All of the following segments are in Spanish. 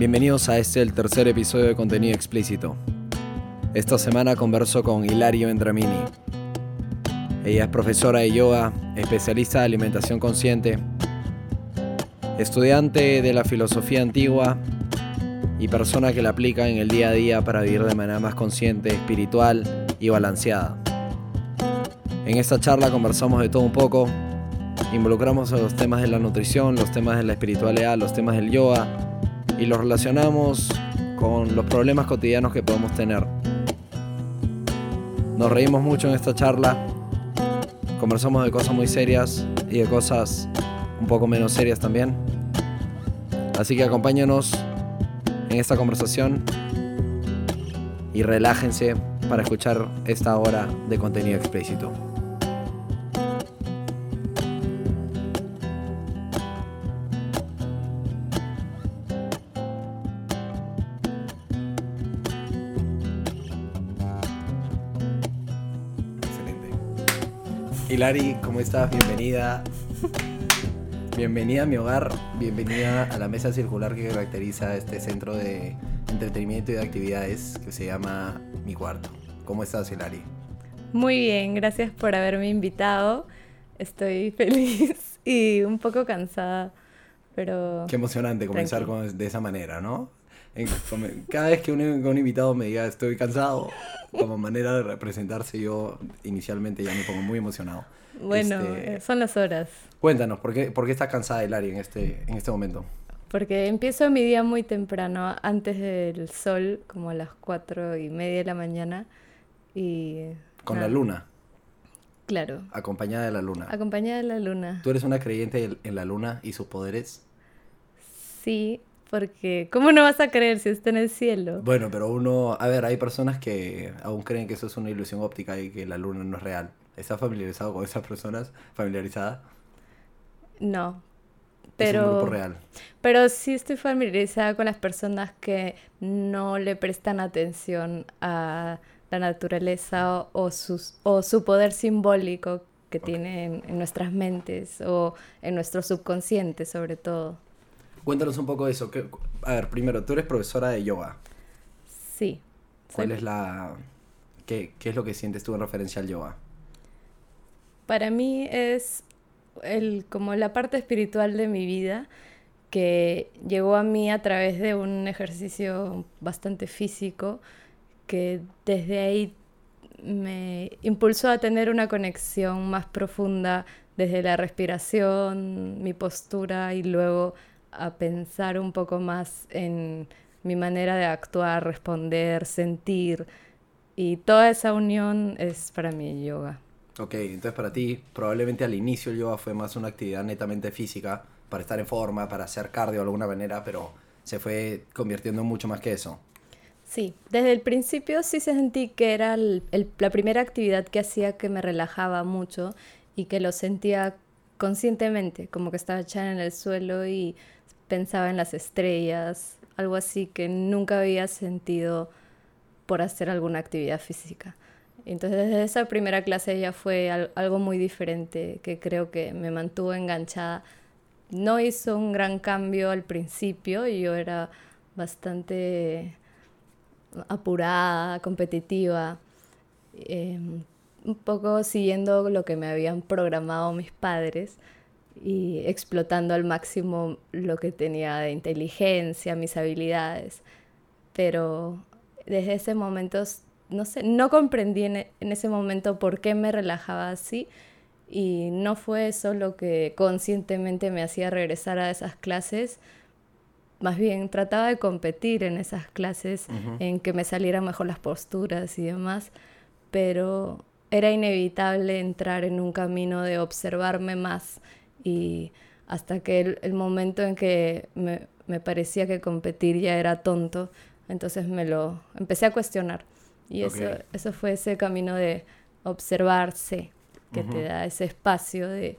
Bienvenidos a este, el tercer episodio de contenido explícito. Esta semana converso con Hilario Endramini. Ella es profesora de yoga, especialista de alimentación consciente, estudiante de la filosofía antigua y persona que la aplica en el día a día para vivir de manera más consciente, espiritual y balanceada. En esta charla conversamos de todo un poco, involucramos los temas de la nutrición, los temas de la espiritualidad, los temas del yoga y los relacionamos con los problemas cotidianos que podemos tener. Nos reímos mucho en esta charla, conversamos de cosas muy serias y de cosas un poco menos serias también. Así que acompáñanos en esta conversación y relájense para escuchar esta hora de contenido explícito. Hilari, ¿cómo estás? Bienvenida. Bienvenida a mi hogar, bienvenida a la mesa circular que caracteriza este centro de entretenimiento y de actividades que se llama Mi Cuarto. ¿Cómo estás, Hilari? Muy bien, gracias por haberme invitado. Estoy feliz y un poco cansada, pero... Qué emocionante comenzar con- de esa manera, ¿no? Cada vez que un, un invitado me diga estoy cansado, como manera de representarse, yo inicialmente ya me pongo muy emocionado. Bueno, Este, son las horas, Cuéntanos, ¿por qué, por qué estás cansada, Hilari, en este, en este momento? porque empiezo mi día muy temprano, antes del sol, como a las cuatro y media de la mañana, y... Con nada, la luna, Claro, acompañada de la luna. acompañada de la luna. ¿Tú eres una creyente en- en la luna y sus poderes? Sí, porque ¿cómo no vas a creer si está en el cielo? Bueno, pero uno, a ver, hay personas que aún creen que eso es una ilusión óptica y que la luna no es real. ¿Estás familiarizado con esas personas? ¿Familiarizada? No, Es un grupo pero... real. Pero sí estoy familiarizada con las personas que no le prestan atención a la naturaleza o, o sus, o su poder simbólico que tiene en, en nuestras mentes o en nuestro subconsciente sobre todo. Cuéntanos un poco de eso. ¿Qué- a ver, primero, tú eres profesora de yoga. Sí. ¿Cuál soy- es la... Qué, qué es lo que sientes tú en referencia al yoga? Para mí es el, como la parte espiritual de mi vida que llegó a mí a través de un ejercicio bastante físico que desde ahí me impulsó a tener una conexión más profunda desde la respiración, mi postura y luego a pensar un poco más en mi manera de actuar, responder, sentir. Y toda esa unión es para mí yoga. Ok, entonces para ti probablemente al inicio el yoga fue más una actividad netamente física, para estar en forma, para hacer cardio de alguna manera, pero se fue convirtiendo en mucho más que eso. Sí, desde el principio sí sentí que era el- el- la primera actividad que hacía que me relajaba mucho y que lo sentía conscientemente, como que estaba echada en el suelo y pensaba en las estrellas, algo así que nunca había sentido por hacer alguna actividad física. Entonces desde esa primera clase ya fue al- algo muy diferente que creo que me mantuvo enganchada. No hizo un gran cambio al principio, yo era bastante apurada, competitiva, eh, un poco siguiendo lo que me habían programado mis padres y explotando al máximo lo que tenía de inteligencia, mis habilidades. Pero desde ese momento, no sé, no comprendí en, e- en ese momento por qué me relajaba así y no fue eso lo que conscientemente me hacía regresar a esas clases. Más bien trataba de competir en esas clases, en que me salieran mejor las posturas y demás, pero era inevitable entrar en un camino de observarme más y hasta que el, el momento en que me, me parecía que competir ya era tonto, entonces me lo empecé a cuestionar. Y eso, eso fue ese camino de observarse, que te da ese espacio de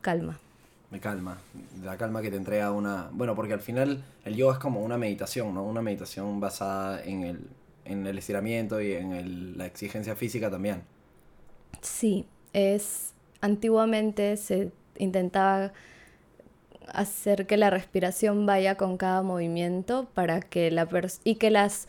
calma. Me calma, la calma que te entrega una... Bueno, porque al final el yoga es como una meditación, ¿no? Una meditación basada en el, en el estiramiento y en el- la exigencia física también. Sí, es antiguamente se intentaba hacer que la respiración vaya con cada movimiento para que la y que las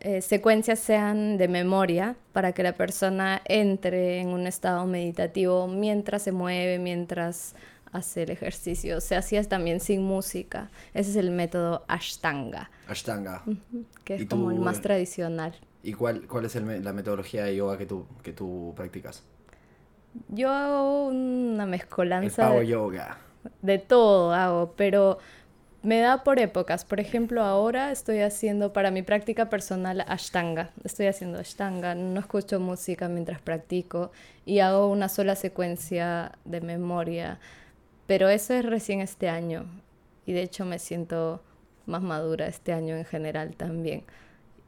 eh, secuencias sean de memoria para que la persona entre en un estado meditativo mientras se mueve, mientras hace el ejercicio. Se hacía también sin música. Ese es el método Ashtanga. Ashtanga. Que es como el más tradicional. ¿Y cuál, cuál es la metodología de yoga que tú, que tú practicas? Yo hago una mezcolanza. El power yoga. De todo hago, pero me da por épocas. Por ejemplo, ahora estoy haciendo para mi práctica personal Ashtanga. Estoy haciendo Ashtanga, no escucho música mientras practico y hago una sola secuencia de memoria. Pero eso es recién este año y de hecho me siento más madura este año en general también.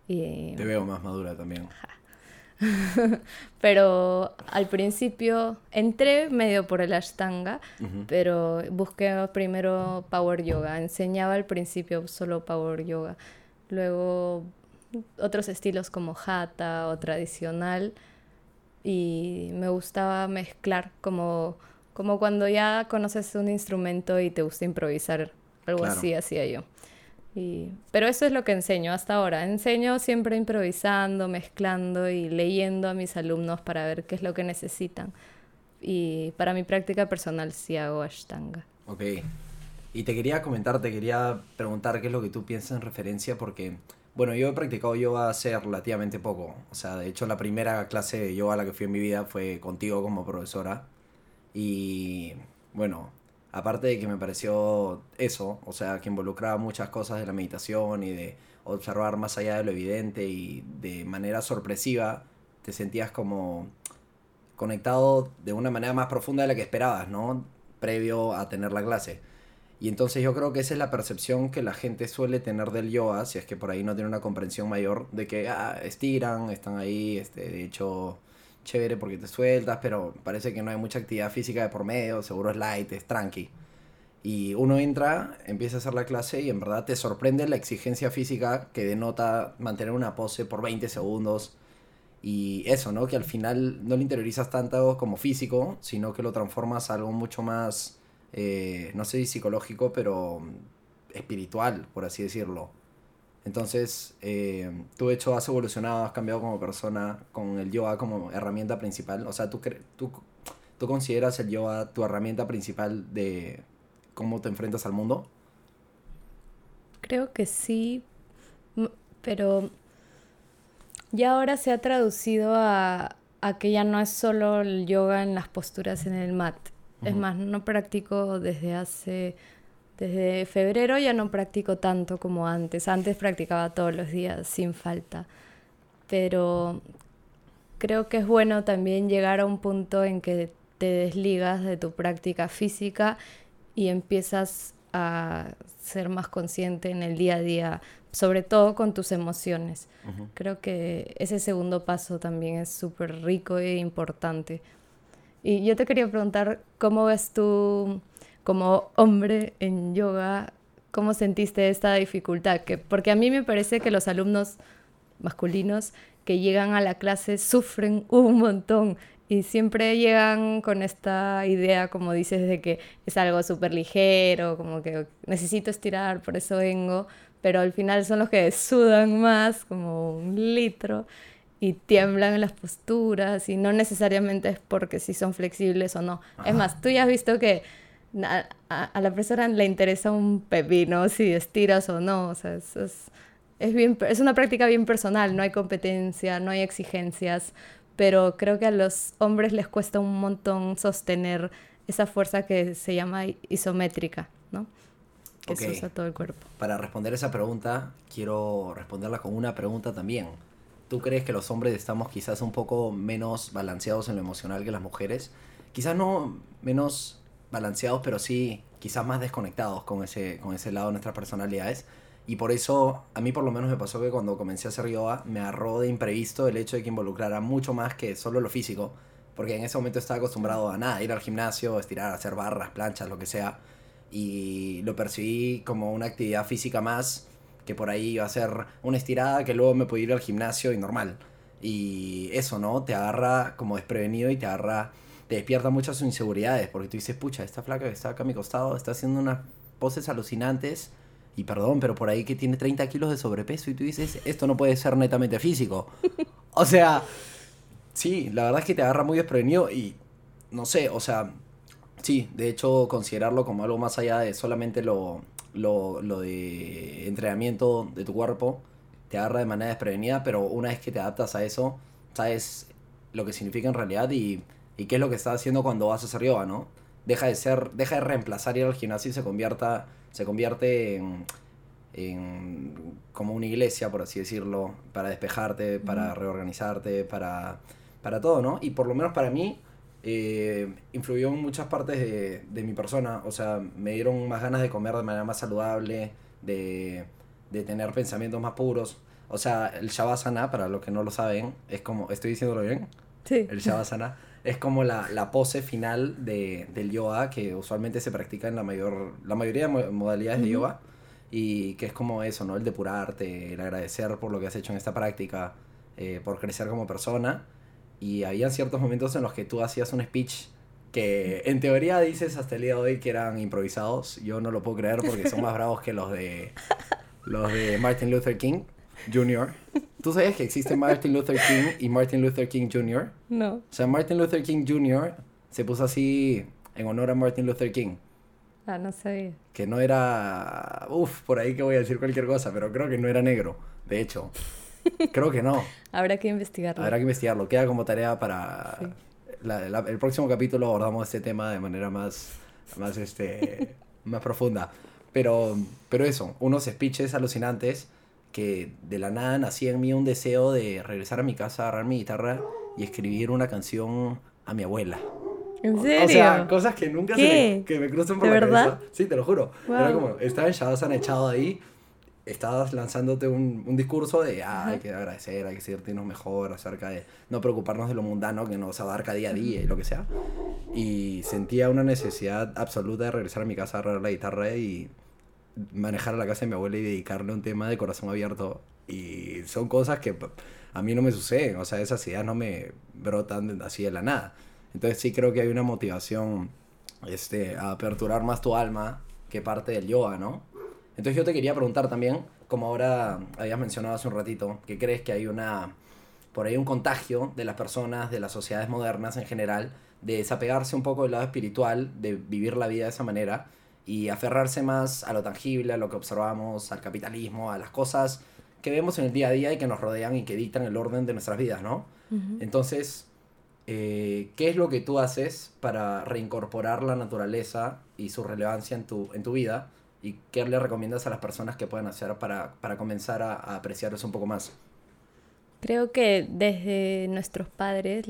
Y... Te veo más madura también. pero al principio entré medio por el Ashtanga, pero busqué primero Power Yoga. Enseñaba al principio solo Power Yoga. Luego otros estilos como Hatha o tradicional. Y me gustaba mezclar como, como cuando ya conoces un instrumento y te gusta improvisar. Algo así hacía yo pero eso es lo que enseño hasta ahora. Enseño siempre improvisando, mezclando y leyendo a mis alumnos para ver qué es lo que necesitan. Y para mi práctica personal sí hago Ashtanga. Ok. Y te quería comentar, te quería preguntar qué es lo que tú piensas en referencia porque, bueno, yo he practicado yoga hace relativamente poco. O sea, de hecho la primera clase de yoga a la que fui en mi vida fue contigo como profesora. Y bueno, aparte de que me pareció eso, o sea, que involucraba muchas cosas de la meditación y de observar más allá de lo evidente y de manera sorpresiva, te sentías como conectado de una manera más profunda de la que esperabas, ¿no? Previo a tener la clase. Y entonces yo creo que esa es la percepción que la gente suele tener del yoga, si es que por ahí no tiene una comprensión mayor de que ah, estiran, están ahí, este, de hecho chévere porque te sueltas, pero parece que no hay mucha actividad física de por medio, seguro es light, es tranqui. Y uno entra, empieza a hacer la clase y en verdad te sorprende la exigencia física que denota mantener una pose por 20 segundos. Y eso, ¿no? Que al final no lo interiorizas tanto como físico, sino que lo transformas a algo mucho más, eh, no sé si psicológico, pero espiritual, por así decirlo. Entonces, eh, tú de hecho has evolucionado, has cambiado como persona con el yoga como herramienta principal. O sea, ¿tú, tú, tú consideras el yoga tu herramienta principal de cómo te enfrentas al mundo? Creo que sí, pero ya ahora se ha traducido a, a que ya no es solo el yoga en las posturas en el mat. Es más, no practico desde hace desde febrero ya no practico tanto como antes. Antes practicaba todos los días sin falta. Pero creo que es bueno también llegar a un punto en que te desligas de tu práctica física y empiezas a ser más consciente en el día a día, sobre todo con tus emociones. Creo que ese segundo paso también es súper rico e importante. Y yo te quería preguntar, ¿cómo ves tú como hombre en yoga, ¿cómo sentiste esta dificultad? Que, porque a mí me parece que los alumnos masculinos que llegan a la clase sufren un montón y siempre llegan con esta idea, como dices, de que es algo súper ligero, como que necesito estirar, por eso vengo, pero al final son los que sudan más, como un litro, y tiemblan en las posturas, y no necesariamente es porque si son flexibles o no. Es más, tú ya has visto que a, la persona le interesa un pepino si estiras o no. O sea, es, es, bien, es una práctica bien personal, no hay competencia, no hay exigencias, pero creo que a los hombres les cuesta un montón sostener esa fuerza que se llama isométrica, ¿no? Que se usa todo el cuerpo. Para responder esa pregunta, quiero responderla con una pregunta también. ¿Tú crees que los hombres estamos quizás un poco menos balanceados en lo emocional que las mujeres? Quizás no menos balanceados, pero sí quizás más desconectados con ese, con ese lado de nuestras personalidades. Y por eso, a mí por lo menos me pasó que cuando comencé a hacer yoga, me agarró de imprevisto el hecho de que involucrara mucho más que solo lo físico. Porque en ese momento estaba acostumbrado a nada, ir al gimnasio, estirar, hacer barras, planchas, lo que sea. Y lo percibí como una actividad física más, que por ahí iba a ser una estirada que luego me podía ir al gimnasio y normal. Y eso, ¿no? Te agarra como desprevenido y te agarra te despierta muchas inseguridades, porque tú dices, pucha, esta flaca que está acá a mi costado está haciendo unas poses alucinantes, y perdón, pero por ahí que tiene 30 kilos de sobrepeso, y tú dices, esto no puede ser netamente físico. O sea, sí, la verdad es que te agarra muy desprevenido y, no sé, o sea, sí, de hecho, considerarlo como algo más allá de solamente lo, lo, lo de entrenamiento de tu cuerpo, te agarra de manera desprevenida, pero una vez que te adaptas a eso, sabes lo que significa en realidad y, y qué es lo que estás haciendo cuando vas a hacer yoga, ¿no? Deja de ser, deja de reemplazar ir al gimnasio y se convierta, se convierte en, en como una iglesia, por así decirlo, para despejarte, para reorganizarte, para, para todo, ¿no? Y por lo menos para mí, eh, influyó en muchas partes de, de, mi persona. O sea, me dieron más ganas de comer de manera más saludable, de, de tener pensamientos más puros. O sea, el Shavasana, para los que no lo saben, es como, ¿estoy diciéndolo bien? Sí. El Shavasana es como la, la pose final de, del yoga que usualmente se practica en la, mayor, la mayoría de modalidades uh -huh. de yoga. Y que es como eso, ¿no? El depurarte, el agradecer por lo que has hecho en esta práctica, eh, por crecer como persona. Y había ciertos momentos en los que tú hacías un speech que en teoría dices hasta el día de hoy que eran improvisados. Yo no lo puedo creer porque son más bravos que los de los de Martin Luther King Jr. ¿Tú sabes que existe Martin Luther King y Martin Luther King Jr.? No. O sea, Martin Luther King Jr. se puso así en honor a Martin Luther King. Ah, no sabía. Que no era... Uf, por ahí que voy a decir cualquier cosa, pero creo que no era negro, de hecho. Creo que no. Habrá que investigarlo. Habrá que investigarlo. Queda como tarea para... Sí. La, la, el próximo capítulo abordamos este tema de manera más, más, este, más profunda. Pero, pero eso, unos speeches alucinantes que de la nada nacía en mí un deseo de regresar a mi casa, agarrar mi guitarra y escribir una canción a mi abuela. ¿En serio? O sea, cosas que nunca se me, que me cruzan por ¿De la verdad? cabeza. Sí, te lo juro. Wow. Era como, estaba en echado ahí, estabas lanzándote un, un discurso de, ah, hay que agradecer, hay que sentirnos mejor acerca de no preocuparnos de lo mundano que nos abarca día a día y lo que sea. Y sentía una necesidad absoluta de regresar a mi casa a agarrar la guitarra y manejar a la casa de mi abuela y dedicarle un tema de corazón abierto. Y son cosas que a mí no me suceden, o sea, esas ideas no me brotan así de la nada. Entonces sí creo que hay una motivación este, a aperturar más tu alma que parte del yoga, ¿no? Entonces yo te quería preguntar también, como ahora habías mencionado hace un ratito, que crees que hay una, por ahí un contagio de las personas, de las sociedades modernas en general, de desapegarse un poco del lado espiritual, de vivir la vida de esa manera y aferrarse más a lo tangible, a lo que observamos, al capitalismo, a las cosas que vemos en el día a día y que nos rodean y que dictan el orden de nuestras vidas, ¿no? Uh -huh. Entonces, eh, ¿qué es lo que tú haces para reincorporar la naturaleza y su relevancia en tu, en tu vida? ¿Y qué le recomiendas a las personas que pueden hacer para, para comenzar a, a apreciar eso un poco más? Creo que desde nuestros padres,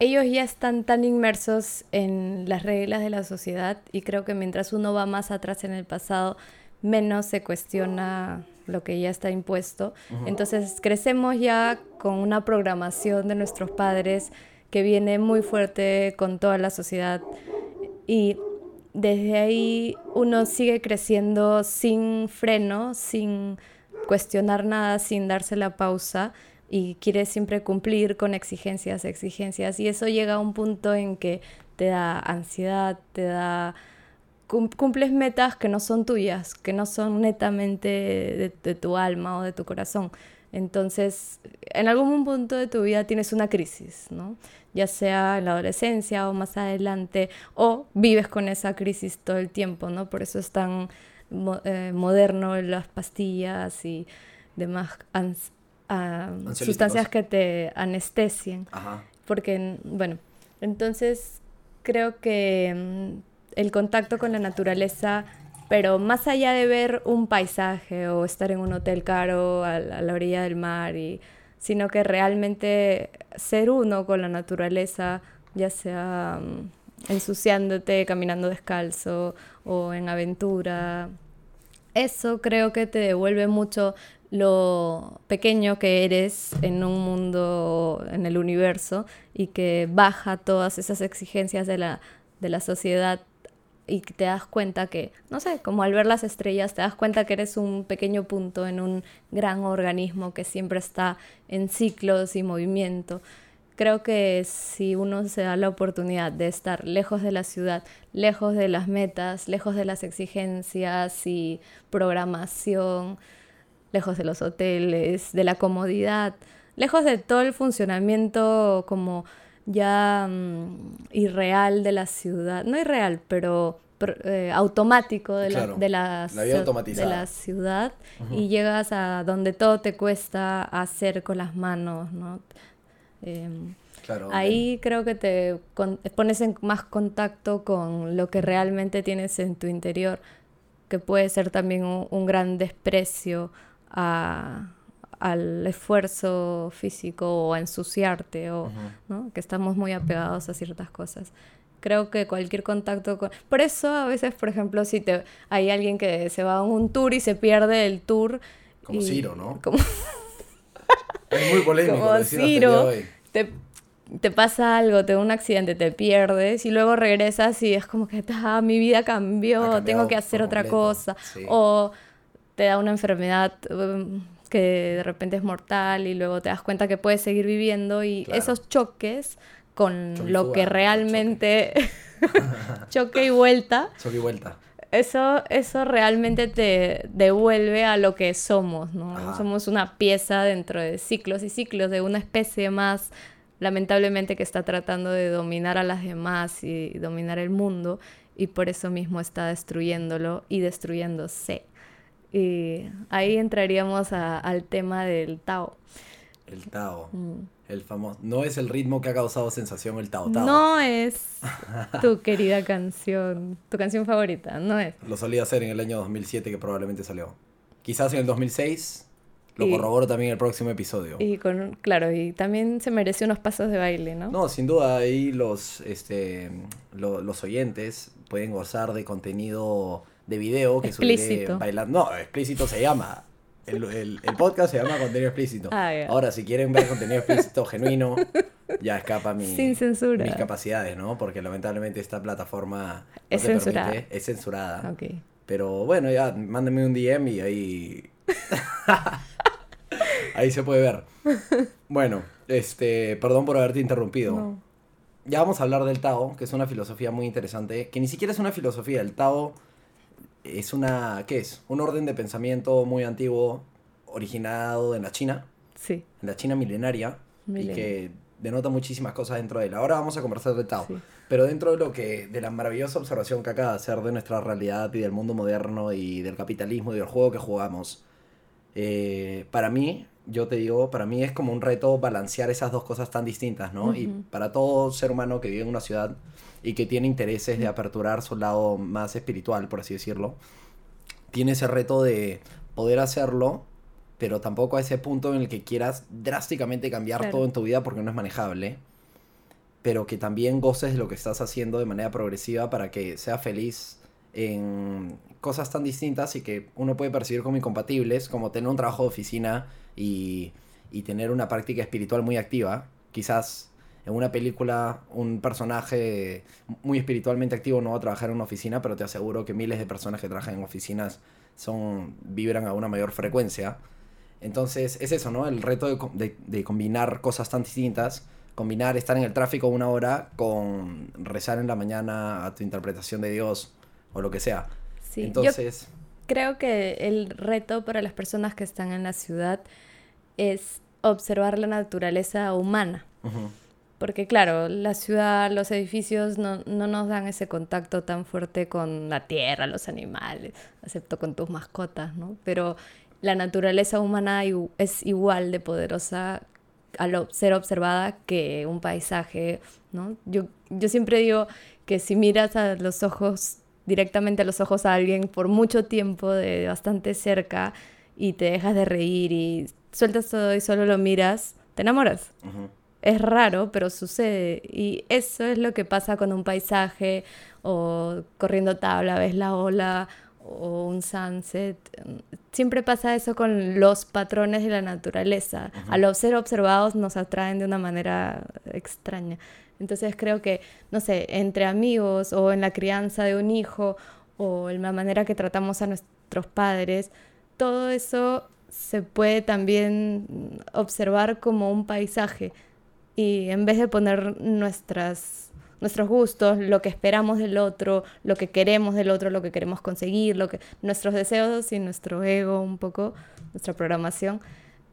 ellos ya están tan inmersos en las reglas de la sociedad y creo que mientras uno va más atrás en el pasado, menos se cuestiona lo que ya está impuesto. Uh -huh. Entonces crecemos ya con una programación de nuestros padres que viene muy fuerte con toda la sociedad y desde ahí uno sigue creciendo sin freno, sin cuestionar nada, sin darse la pausa y quiere siempre cumplir con exigencias, exigencias y eso llega a un punto en que te da ansiedad, te da cumples metas que no son tuyas, que no son netamente de, de, tu alma o de tu corazón. Entonces, en algún punto de tu vida tienes una crisis, ¿no? Ya sea en la adolescencia o más adelante, o vives con esa crisis todo el tiempo, ¿no? Por eso es tan eh, moderno las pastillas y demás uh, sustancias que te anestesien. Ajá. Porque, bueno, entonces creo que mm, el contacto con la naturaleza, pero más allá de ver un paisaje o estar en un hotel caro a la, a la orilla del mar, y, sino que realmente ser uno con la naturaleza, ya sea um, ensuciándote, caminando descalzo o en aventura, eso creo que te devuelve mucho lo pequeño que eres en un mundo, en el universo, y que baja todas esas exigencias de la, de la sociedad y te das cuenta que, no sé, como al ver las estrellas, te das cuenta que eres un pequeño punto en un gran organismo que siempre está en ciclos y movimiento. Creo que si uno se da la oportunidad de estar lejos de la ciudad, lejos de las metas, lejos de las exigencias y programación, lejos de los hoteles, de la comodidad, lejos de todo el funcionamiento como ya mm, irreal de la ciudad, no irreal, pero eh, automático de la, de, la, de la ciudad y llegas a donde todo te cuesta hacer con las manos, ¿no? Em, ahí creo que te pones en más contacto con lo que realmente tienes en tu interior, que puede ser también un, gran desprecio al esfuerzo físico o a ensuciarte, o, ¿no? que estamos muy apegados a ciertas cosas creo que cualquier contacto con... Por eso a veces, por ejemplo, si te hay alguien que se va a un tour y se pierde el tour... Como Ciro, ¿no? Como... es muy polémico. Como Ciro, te, te, pasa algo, te da un accidente, te pierdes y luego regresas y es como que ah, mi vida cambió, tengo que hacer otra cosa. O te da una enfermedad um, que de repente es mortal y luego te das cuenta que puedes seguir viviendo y esos choques con lo que realmente choque y vuelta. Choque y vuelta. Eso, eso realmente te devuelve a lo que somos, ¿no? Somos una pieza dentro de ciclos y ciclos de una especie más, lamentablemente, que está tratando de dominar a las demás y dominar el mundo y por eso mismo está destruyéndolo y destruyéndose. Y ahí entraríamos al tema del Tao. El Tao. Mm. El famoso. No es el ritmo que ha causado sensación el Tao Tao. No es tu querida canción, tu canción favorita, no es. Lo solía hacer en el año 2007 que probablemente salió. Quizás en el 2006 lo corroboro también en el próximo episodio. Y con, claro, y también se mereció unos pasos de baile, ¿no? No, sin duda ahí los, este, los oyentes pueden gozar de contenido de video que explícito. bailando. No, explícito se llama. El, podcast se llama contenido explícito. Ah, Ahora, si quieren ver contenido explícito genuino, ya escapa mi, Sin censura. mis capacidades, ¿no? Porque lamentablemente esta plataforma es censurada. es censurada. Pero bueno, ya mándenme un DM y ahí. ahí se puede ver. Bueno, este, perdón por haberte interrumpido. Ya vamos a hablar del Tao, que es una filosofía muy interesante, que ni siquiera es una filosofía. El Tao es una, ¿qué es? Un orden de pensamiento muy antiguo, originado en la China. Sí. En la China milenaria. Y que denota muchísimas cosas dentro de él. Ahora vamos a conversar de Tao. Pero dentro de lo que, de la maravillosa observación que acaba de hacer de nuestra realidad y del mundo moderno y del capitalismo y del juego que jugamos, eh, para mí, yo te digo, para mí es como un reto balancear esas dos cosas tan distintas, ¿no? Y para todo ser humano que vive en una ciudad y que tiene intereses de aperturar su lado más espiritual, por así decirlo, tiene ese reto de poder hacerlo, pero tampoco a ese punto en el que quieras drásticamente cambiar todo en tu vida porque no es manejable, pero que también goces de lo que estás haciendo de manera progresiva para que sea feliz en cosas tan distintas y que uno puede percibir como incompatibles, como tener un trabajo de oficina y, y tener una práctica espiritual muy activa. Quizás en una película un personaje muy espiritualmente activo no va a trabajar en una oficina, pero te aseguro que miles de personas que trabajan en oficinas son vibran a una mayor frecuencia. Entonces es eso, ¿no? El reto de, de, combinar cosas tan distintas, combinar estar en el tráfico una hora con rezar en la mañana a tu interpretación de Dios o lo que sea. Sí, Entonces... creo que el reto para las personas que están en la ciudad es observar la naturaleza humana. Porque claro, la ciudad, los edificios no, no, nos dan ese contacto tan fuerte con la tierra, los animales, excepto con tus mascotas, ¿no? Pero la naturaleza humana es igual de poderosa al ser observada que un paisaje, ¿no? Yo, yo siempre digo que si miras a los ojos, directamente a los ojos a alguien por mucho tiempo, de bastante cerca, y te dejas de reír y sueltas todo y solo lo miras, te enamoras es raro, pero sucede. Y eso es lo que pasa con un paisaje o corriendo tabla, ves la ola o un sunset. Siempre pasa eso con los patrones de la naturaleza. Al ser observados nos atraen de una manera extraña. Entonces creo que, no sé, entre amigos o en la crianza de un hijo o en la manera que tratamos a nuestros padres, todo eso se puede también observar como un paisaje y en vez de poner nuestras, nuestros gustos, lo que esperamos del otro, lo que queremos del otro, lo que queremos conseguir, lo que, nuestros deseos y nuestro ego un poco, nuestra programación,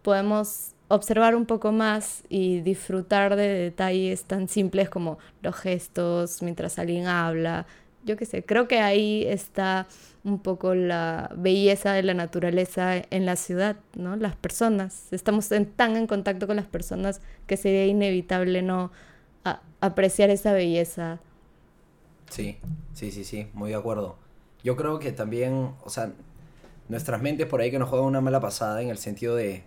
podemos observar un poco más y disfrutar de detalles tan simples como los gestos mientras alguien habla. Yo qué sé, creo que ahí está un poco la belleza de la naturaleza en la ciudad, ¿no? Las personas, estamos tan en contacto con las personas que sería inevitable no apreciar esa belleza. Sí, sí, sí, sí, muy de acuerdo. Yo creo que también, o sea, nuestras mentes por ahí que nos juegan una mala pasada en el sentido de,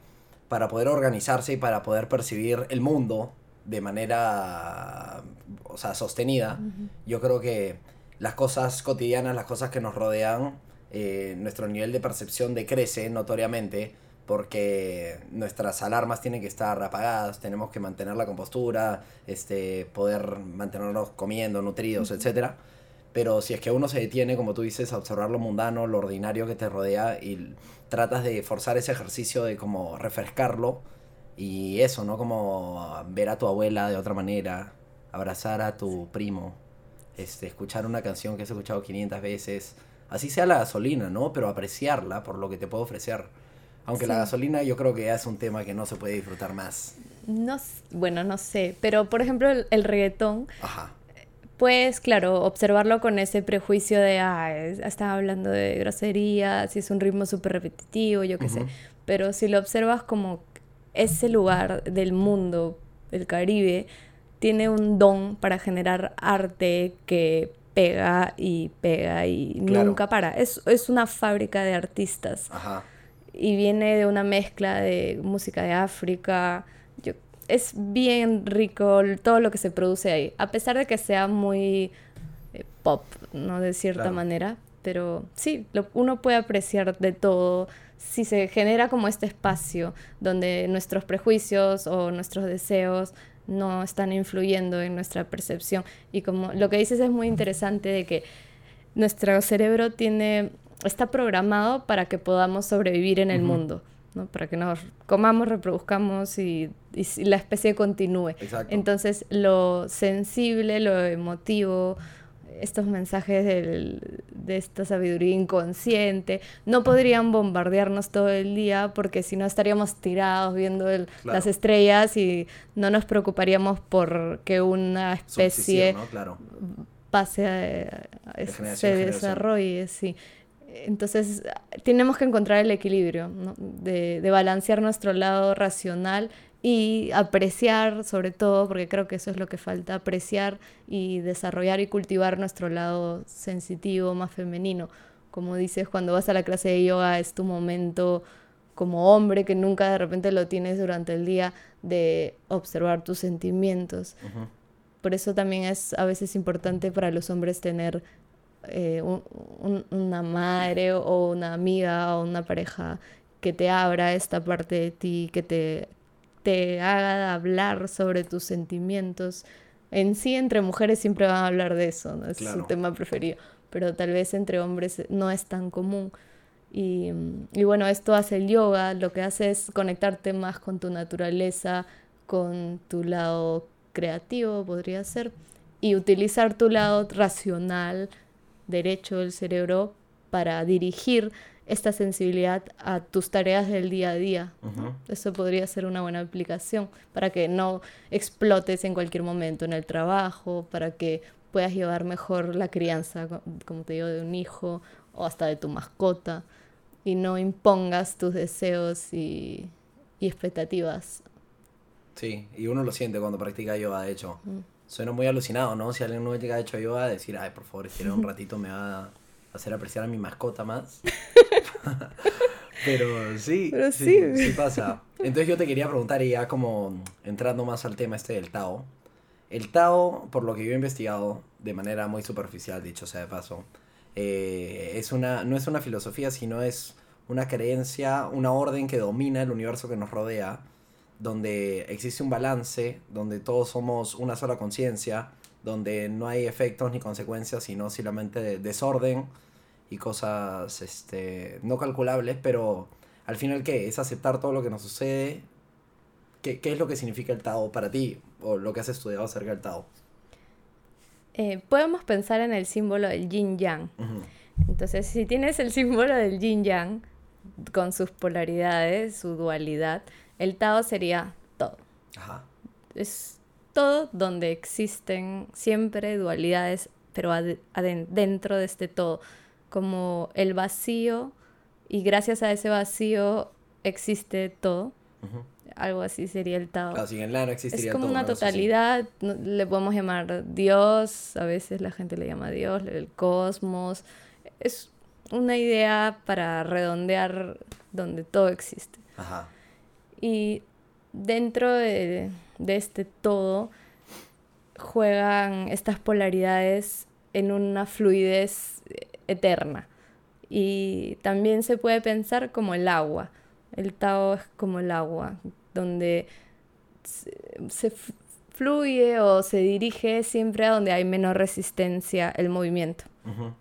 para poder organizarse y para poder percibir el mundo de manera, o sea, sostenida, yo creo que las cosas cotidianas, las cosas que nos rodean, eh, nuestro nivel de percepción decrece notoriamente porque nuestras alarmas tienen que estar apagadas, tenemos que mantener la compostura, este, poder mantenernos comiendo, nutridos, etc. Pero si es que uno se detiene, como tú dices, a observar lo mundano, lo ordinario que te rodea y tratas de forzar ese ejercicio de como refrescarlo y eso, ¿no? Como ver a tu abuela de otra manera, abrazar a tu primo, este, escuchar una canción que has escuchado 500 veces, así sea la gasolina, ¿no? Pero apreciarla por lo que te puede ofrecer. Aunque la gasolina yo creo que ya es un tema que no se puede disfrutar más. No, bueno, no sé, pero por ejemplo el, reggaetón, pues claro, observarlo con ese prejuicio de, ah, están hablando de groserías, si es un ritmo súper repetitivo, yo qué sé, pero si lo observas como ese lugar del mundo, el Caribe, tiene un don para generar arte que pega y pega y nunca para. Es, es, una fábrica de artistas. Y viene de una mezcla de música de África. Yo, es bien rico todo lo que se produce ahí. A pesar de que sea muy eh, pop, ¿no? De cierta manera. Pero sí, uno puede apreciar de todo si se genera como este espacio donde nuestros prejuicios o nuestros deseos no están influyendo en nuestra percepción. Y como lo que dices es muy interesante de que nuestro cerebro tiene, está programado para que podamos sobrevivir en el mundo. ¿no? para que nos comamos, reproduzcamos y, y la especie continúe. Entonces, lo sensible, lo emotivo, estos mensajes de esta sabiduría inconsciente. No podrían bombardearnos todo el día porque si no estaríamos tirados viendo las estrellas y no nos preocuparíamos por que una especie pase a, se desarrolle. Sí. Entonces, tenemos que encontrar el equilibrio de, de balancear nuestro lado racional y apreciar sobre todo, porque creo que eso es lo que falta, apreciar y desarrollar y cultivar nuestro lado sensitivo, más femenino. Como dices, cuando vas a la clase de yoga es tu momento como hombre que nunca de repente lo tienes durante el día de observar tus sentimientos. Por eso también es a veces importante para los hombres tener eh, una madre o una amiga o una pareja que te abra esta parte de ti, que te te haga hablar sobre tus sentimientos. En sí, entre mujeres siempre van a hablar de eso, ¿no? es su tema preferido, pero tal vez entre hombres no es tan común. Y, y, bueno, esto hace el yoga, lo que hace es conectarte más con tu naturaleza, con tu lado creativo, podría ser, y utilizar tu lado racional, derecho del cerebro, para dirigir esta sensibilidad a tus tareas del día a día. Eso podría ser una buena aplicación para que no explotes en cualquier momento en el trabajo, para que puedas llevar mejor la crianza, como te digo, de un hijo o hasta de tu mascota y no impongas tus deseos y, expectativas. Sí, y uno lo siente cuando practica yoga, de hecho. Suena muy alucinado, ¿no? Si alguien no llega a hecho yoga, decir, ay, por favor, si un ratito me va a hacer apreciar a mi mascota más. Pero sí, sí, sí, pasa. Entonces yo te quería preguntar, y ya como entrando más al tema este del Tao. El Tao, por lo que yo he investigado de manera muy superficial, dicho sea de paso, eh, es una, no es una filosofía, sino es una creencia, una orden que domina el universo que nos rodea, donde existe un balance, donde todos somos una sola conciencia, donde no hay efectos ni consecuencias, sino simplemente desorden y cosas este, no calculables, pero al final, ¿qué? Es aceptar todo lo que nos sucede. ¿Qué, ¿Qué, es lo que significa el Tao para ti? o lo que has estudiado acerca del Tao? Eh, podemos pensar en el símbolo del yin yang. Entonces, si tienes el símbolo del yin yang con sus polaridades, su dualidad, el Tao sería todo. Ajá. Es todo donde existen siempre dualidades, pero dentro de este todo, como el vacío, y gracias a ese vacío existe todo. Algo así sería el Tao. Es como una totalidad, le podemos llamar Dios, a veces la gente le llama Dios, el cosmos. Es una idea para redondear donde todo existe. Ajá. Y dentro de, este todo juegan estas polaridades en una fluidez eterna. Y también se puede pensar como el agua. El Tao es como el agua, donde se, fluye o se dirige siempre a donde hay menos resistencia el movimiento.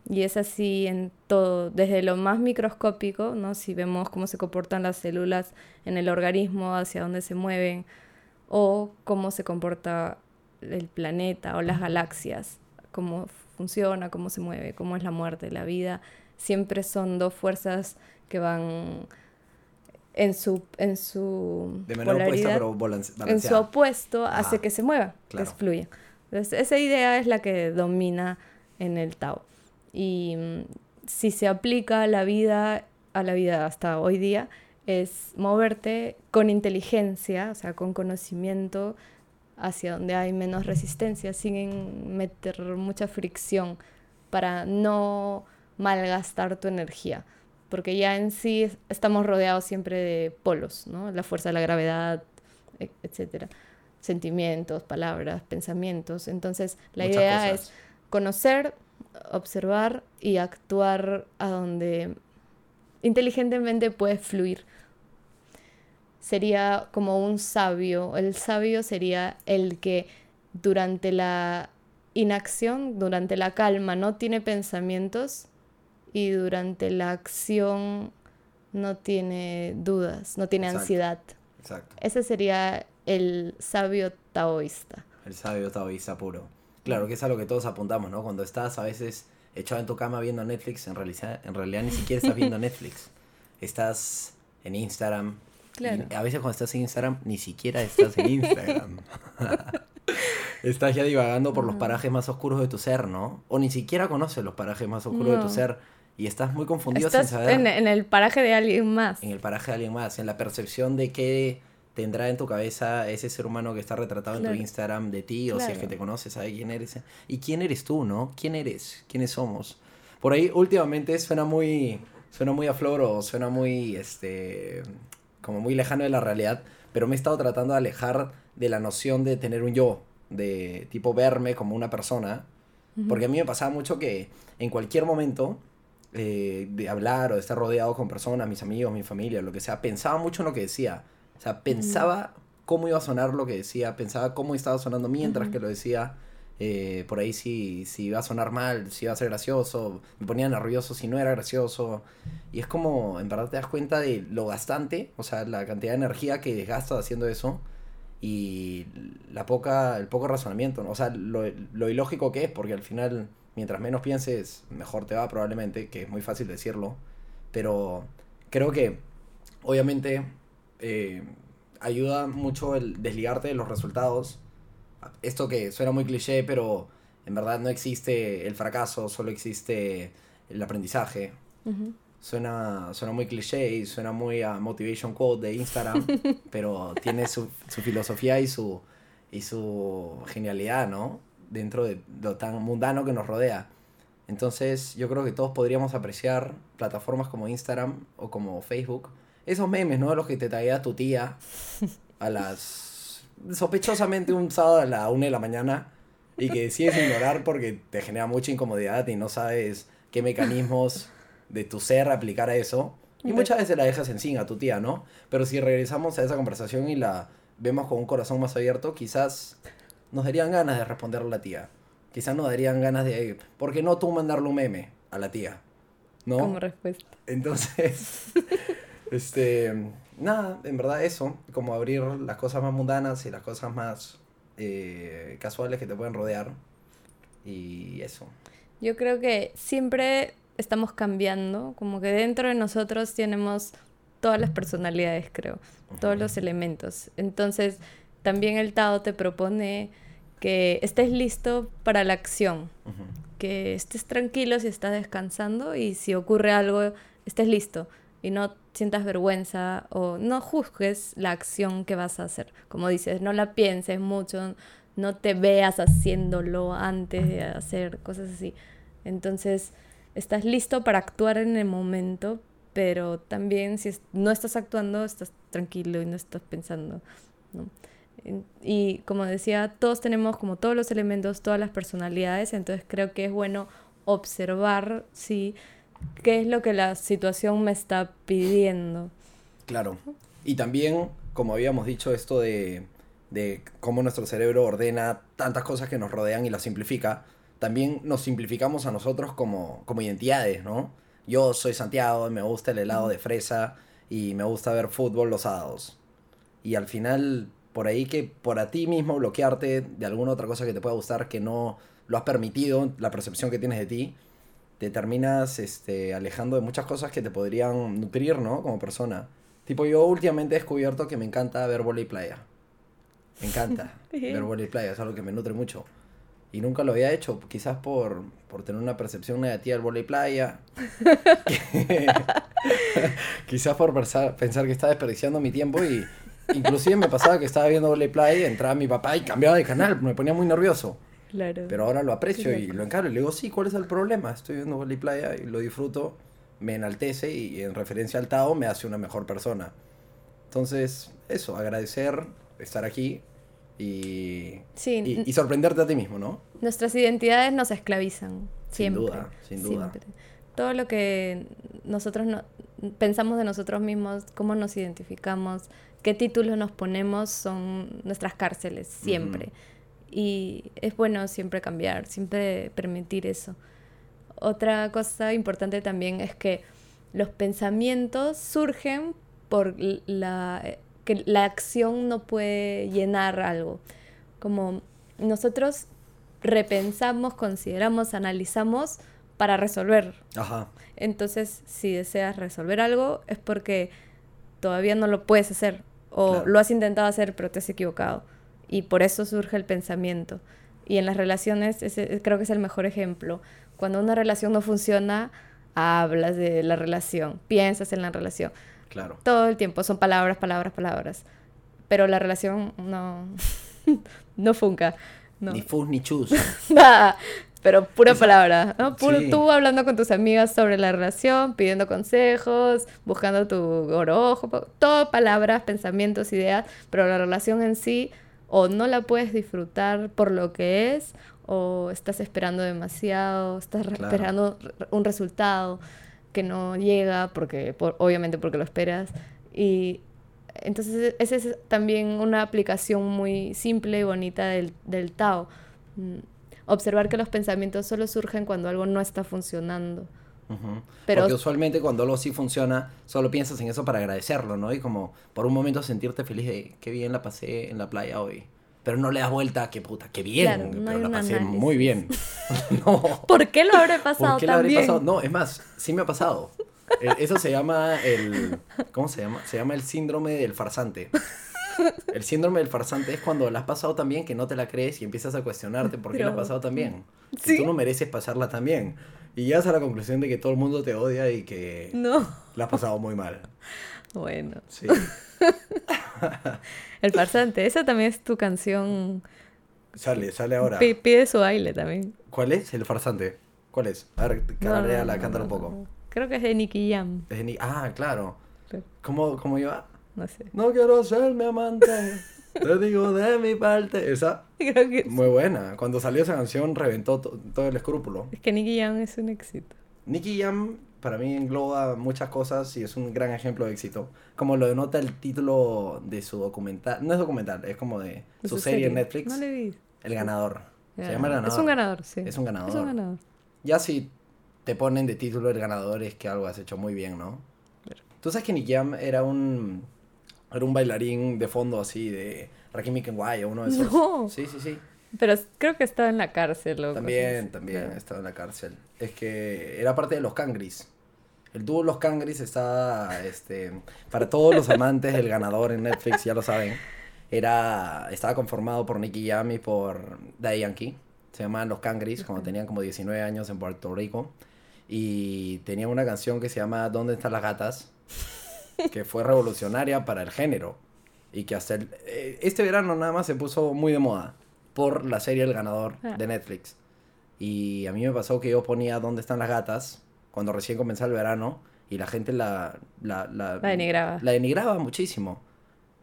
Y es así en todo, desde lo más microscópico, ¿no? si vemos cómo se comportan las células en el organismo, hacia dónde se mueven, o cómo se comporta el planeta o las galaxias, cómo funciona, cómo se mueve, cómo es la muerte, la vida, siempre son dos fuerzas que van en su en su de polaridad, en su opuesto hace que se mueva, que fluya. Entonces, esa idea es la que domina en el Tao. Y si se aplica a la vida, a la vida hasta hoy día, es moverte con inteligencia, o sea, con conocimiento hacia donde hay menos resistencia, sin meter mucha fricción para no malgastar tu energía. Porque ya en sí estamos rodeados siempre de polos, ¿no? La fuerza de la gravedad, e, etcétera. Sentimientos, palabras, pensamientos. Entonces, la idea es conocer, observar y actuar a donde inteligentemente puedes fluir. Sería como un sabio. El sabio sería el que durante la inacción, durante la calma, no tiene pensamientos y durante la acción no tiene dudas, no tiene ansiedad. Exacto. Ese sería el sabio taoísta. El sabio taoísta puro. Claro, que es a lo que todos apuntamos, ¿no? Cuando estás a veces echado en tu cama viendo Netflix, en realidad, en realidad ni siquiera estás viendo Netflix. Estás en Instagram. Claro. a veces cuando estás en Instagram, ni siquiera estás en Instagram. estás ya divagando por los parajes más oscuros de tu ser, ¿no? O ni siquiera conoces los parajes más oscuros de tu ser y estás muy confundido sin saber. En, en el paraje de alguien más. En el paraje de alguien más, en la percepción de qué tendrá en tu cabeza ese ser humano que está retratado en tu Instagram de ti, o si es que te conoces, sabe quién eres. ¿Y quién eres tú, no? ¿Quién eres? ¿Quiénes somos? Por ahí últimamente suena muy, suena muy a flor o suena muy, este, como muy lejano de la realidad, pero me he estado tratando de alejar de la noción de tener un yo, de tipo verme como una persona, porque a mí me pasaba mucho que en cualquier momento eh, de hablar o de estar rodeado con personas, mis amigos, mi familia, lo que sea, pensaba mucho en lo que decía. O sea, pensaba cómo iba a sonar lo que decía, pensaba cómo estaba sonando mientras que lo decía. Eh, por ahí si, si iba a sonar mal, si iba a ser gracioso, me ponía nervioso si no era gracioso. Y es como, en verdad te das cuenta de lo bastante, o sea, la cantidad de energía que desgastas haciendo eso y la poca, el poco razonamiento, o sea, lo, lo ilógico que es, porque al final mientras menos pienses, mejor te va probablemente, que es muy fácil decirlo, pero creo que obviamente eh, ayuda mucho el desligarte de los resultados. Esto que suena muy cliché, pero en verdad no existe el fracaso, solo existe el aprendizaje. Suena, suena muy cliché y suena muy a motivation quote de Instagram, pero tiene su, su filosofía y su, y su genialidad, ¿no? dentro de lo tan mundano que nos rodea. Entonces yo creo que todos podríamos apreciar plataformas como Instagram o como Facebook. Esos memes, ¿no? Los que te traía tu tía a las... sospechosamente un sábado a la una de la mañana y que decides ignorar porque te genera mucha incomodidad y no sabes qué mecanismos de tu ser aplicar a eso. Y muchas veces la dejas en a tu tía, ¿no? Pero si regresamos a esa conversación y la vemos con un corazón más abierto, quizás nos darían ganas de responderle a la tía. Quizás nos darían ganas de, ¿por qué no tú mandarle un meme a la tía? ¿No? Como respuesta. Entonces, este, nada, en verdad eso, como abrir las cosas más mundanas y las cosas más eh, casuales que te pueden rodear. Y eso. Yo creo que siempre estamos cambiando, como que dentro de nosotros tenemos todas las personalidades, creo, todos los elementos. Entonces, también el Tao te propone que estés listo para la acción, que estés tranquilo si estás descansando y si ocurre algo, estés listo y no sientas vergüenza o no juzgues la acción que vas a hacer. Como dices, no la pienses mucho, no te veas haciéndolo antes de hacer cosas así. Entonces, estás listo para actuar en el momento, pero también si no estás actuando, estás tranquilo y no estás pensando. Y como decía, todos tenemos como todos los elementos, todas las personalidades, entonces creo que es bueno observar, sí, qué es lo que la situación me está pidiendo. Claro. Y también, como habíamos dicho, esto de, de cómo nuestro cerebro ordena tantas cosas que nos rodean y las simplifica, también nos simplificamos a nosotros como, como identidades, ¿no? Yo soy Santiago, me gusta el helado de fresa y me gusta ver fútbol los sábados. Y al final, por ahí que por a ti mismo bloquearte de alguna otra cosa que te pueda gustar que no lo has permitido, la percepción que tienes de ti, te terminas este, alejando de muchas cosas que te podrían nutrir, ¿no? Como persona. Tipo, yo últimamente he descubierto que me encanta ver y playa. Me encanta ver y playa, es algo que me nutre mucho. Y nunca lo había hecho, quizás por, por tener una percepción negativa del volei playa. quizás por pensar, pensar que estaba desperdiciando mi tiempo y inclusive me pasaba que estaba viendo volei playa, entraba mi papá y cambiaba de canal, me ponía muy nervioso. Claro. Pero ahora lo aprecio y lo encaro y le digo, sí, ¿cuál es el problema? Estoy viendo volei playa y lo disfruto, me enaltece y en referencia al Tao me hace una mejor persona. Entonces, eso, agradecer estar aquí, y, y, sorprenderte a ti mismo, ¿no? Nuestras identidades nos esclavizan, siempre. Sin duda, sin duda. Todo lo que nosotros no, pensamos de nosotros mismos, cómo nos identificamos, qué títulos nos ponemos, son nuestras cárceles, siempre. Y es bueno siempre cambiar, siempre permitir eso. Otra cosa importante también es que los pensamientos surgen por la que la acción no puede llenar algo. Como nosotros repensamos, consideramos, analizamos para resolver. Ajá. Entonces, si deseas resolver algo, es porque todavía no lo puedes hacer. O lo has intentado hacer, pero te has equivocado. Y por eso surge el pensamiento. Y en las relaciones, ese, creo que es el mejor ejemplo. Cuando una relación no funciona, hablas de la relación, piensas en la relación. Claro. Todo el tiempo son palabras, palabras, palabras. Pero la relación no, no funca. Ni fus ni chus. Nada, pero pura palabra. ¿no? Tú hablando con tus amigas sobre la relación, pidiendo consejos, buscando tu orojo, todo palabras, pensamientos, ideas, pero la relación en sí o no la puedes disfrutar por lo que es o estás esperando demasiado, estás esperando un resultado que no llega, porque obviamente porque lo esperas. Y entonces esa es también una aplicación muy simple y bonita del, del Tao. Mm, observar que los pensamientos solo surgen cuando algo no está funcionando. Pero Porque usualmente cuando algo sí funciona, solo piensas en eso para agradecerlo, ¿no? Y como por un momento sentirte feliz de qué bien la pasé en la playa hoy pero no le das vuelta, qué puta, qué bien, pero la pasé muy bien. no. ¿Por qué lo habré pasado ¿Por qué lo habré pasado? No, es más, sí me ha pasado. Eh, eso se llama el, ¿cómo se llama? Se llama el síndrome del farsante. El síndrome del farsante es cuando la has pasado tan bien que no te la crees y empiezas a cuestionarte por qué la has pasado tan bien. ¿Sí? tú no mereces pasarla tan bien. Y llegas a la conclusión de que todo el mundo te odia y que no. la has pasado muy mal. Bueno. Sí. El farsante, esa también es tu canción. Sale, sale ahora. pide su baile también. ¿Cuál es el farsante? ¿Cuál es? A ver, la cántala un poco. Creo que es de Nicky Jam. Ah, claro. ¿Cómo, ¿Cómo iba? No sé. No quiero ser mi amante. Te digo de mi parte. Esa. Creo que Muy buena. Cuando salió esa canción reventó todo el escrúpulo. Es que Nicky Jam es un éxito. Nicky Jam para mí engloba muchas cosas y es un gran ejemplo de éxito. Como lo denota el título de su documental, no es documental, es como de su, serie, en Netflix. No le vi. El ganador. Se llama el ganador. Es un ganador, sí. Es un ganador. Es un ganador. Ya si te ponen de título el ganador es que algo has hecho muy bien, ¿no? Tú sabes que Nick Jam era un, Era un bailarín de fondo así de Rakim Kenway o uno de esos. No. Sí, sí, sí. Pero creo que estaba en la cárcel. o También, cosas también Claro. estaba en la cárcel. Es que era parte de los Cangris. El dúo Los Cangris estaba, este, para todos los amantes del ganador en Netflix, ya lo saben, era, estaba conformado por Nicky Jam y por Daddy Yankee. Se llamaban Los Cangris cuando tenían como 19 años en Puerto Rico. Y tenían una canción que se llama ¿Dónde están las gatas? Que fue revolucionaria para el género. Y que hasta el- eh, este verano nada más se puso muy de moda por la serie El Ganador Ah. de Netflix. Y a mí me pasó que yo ponía ¿Dónde están las gatas? Cuando recién comenzaba el verano y la gente la... La, la, La denigraba. La denigraba muchísimo.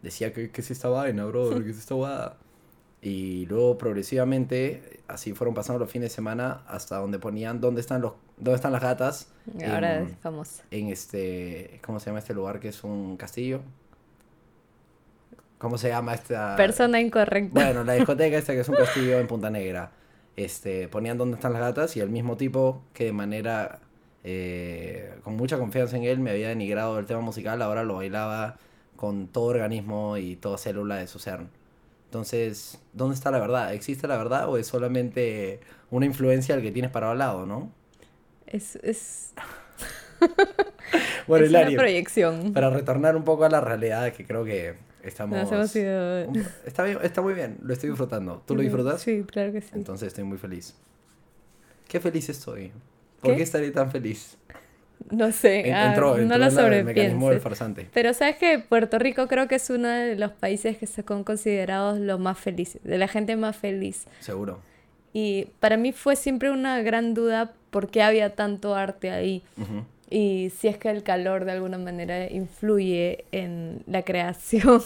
Decía que ¿qué es esta vaina, brother? ¿Qué es esta guada? Y luego progresivamente, así fueron pasando los fines de semana hasta donde ponían ¿Dónde están, los, dónde están las gatas? Y ahora en- es famosa. en este, ¿cómo se llama este lugar que es un castillo? ¿Cómo se llama esta? Persona incorrecta. Bueno, la discoteca esta que es un castillo en Punta Negra. Este, ponían dónde están las gatas y el mismo tipo que de manera eh, con mucha confianza en él me había denigrado el tema musical, ahora lo bailaba con todo organismo y toda célula de su ser. Entonces, ¿dónde está la verdad? ¿Existe la verdad o es solamente una influencia al que tienes para al lado, no? Es, es, Bueno, es una Hilari, proyección. para retornar un poco a la realidad que creo que estamos... Nos ido- Está bien, está muy bien, lo estoy disfrutando. ¿Tú lo disfrutas? Sí, claro que sí. Entonces estoy muy feliz. Qué feliz estoy. ¿Por ¿Qué? qué, estaré tan feliz? No sé, En- ah, entró, no entró lo en la- el mecanismo del sobrepienses. farsante. Pero sabes que Puerto Rico creo que es uno de los países que son considerados los más felices, de la gente más feliz. Seguro. Y para mí fue siempre una gran duda por qué había tanto arte ahí. Y si es que el calor de alguna manera influye en la creación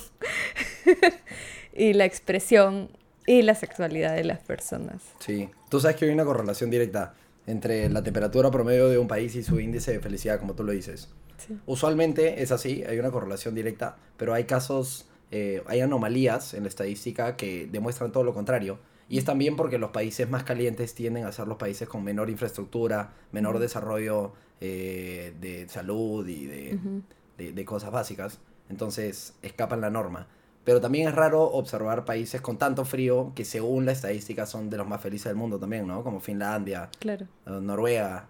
y la expresión y la sexualidad de las personas. Sí. Tú sabes que hay una correlación directa entre la temperatura promedio de un país y su índice de felicidad, como tú lo dices. Sí. Usualmente es así, hay una correlación directa, pero hay casos, eh, hay anomalías en la estadística que demuestran todo lo contrario. Y es también porque los países más calientes tienden a ser los países con menor infraestructura, menor desarrollo eh, de salud y de, Ujú. de, de cosas básicas. Entonces escapan la norma. Pero también es raro observar países con tanto frío que según la estadística son de los más felices del mundo también, ¿no? Como Finlandia, Claro. eh, Noruega.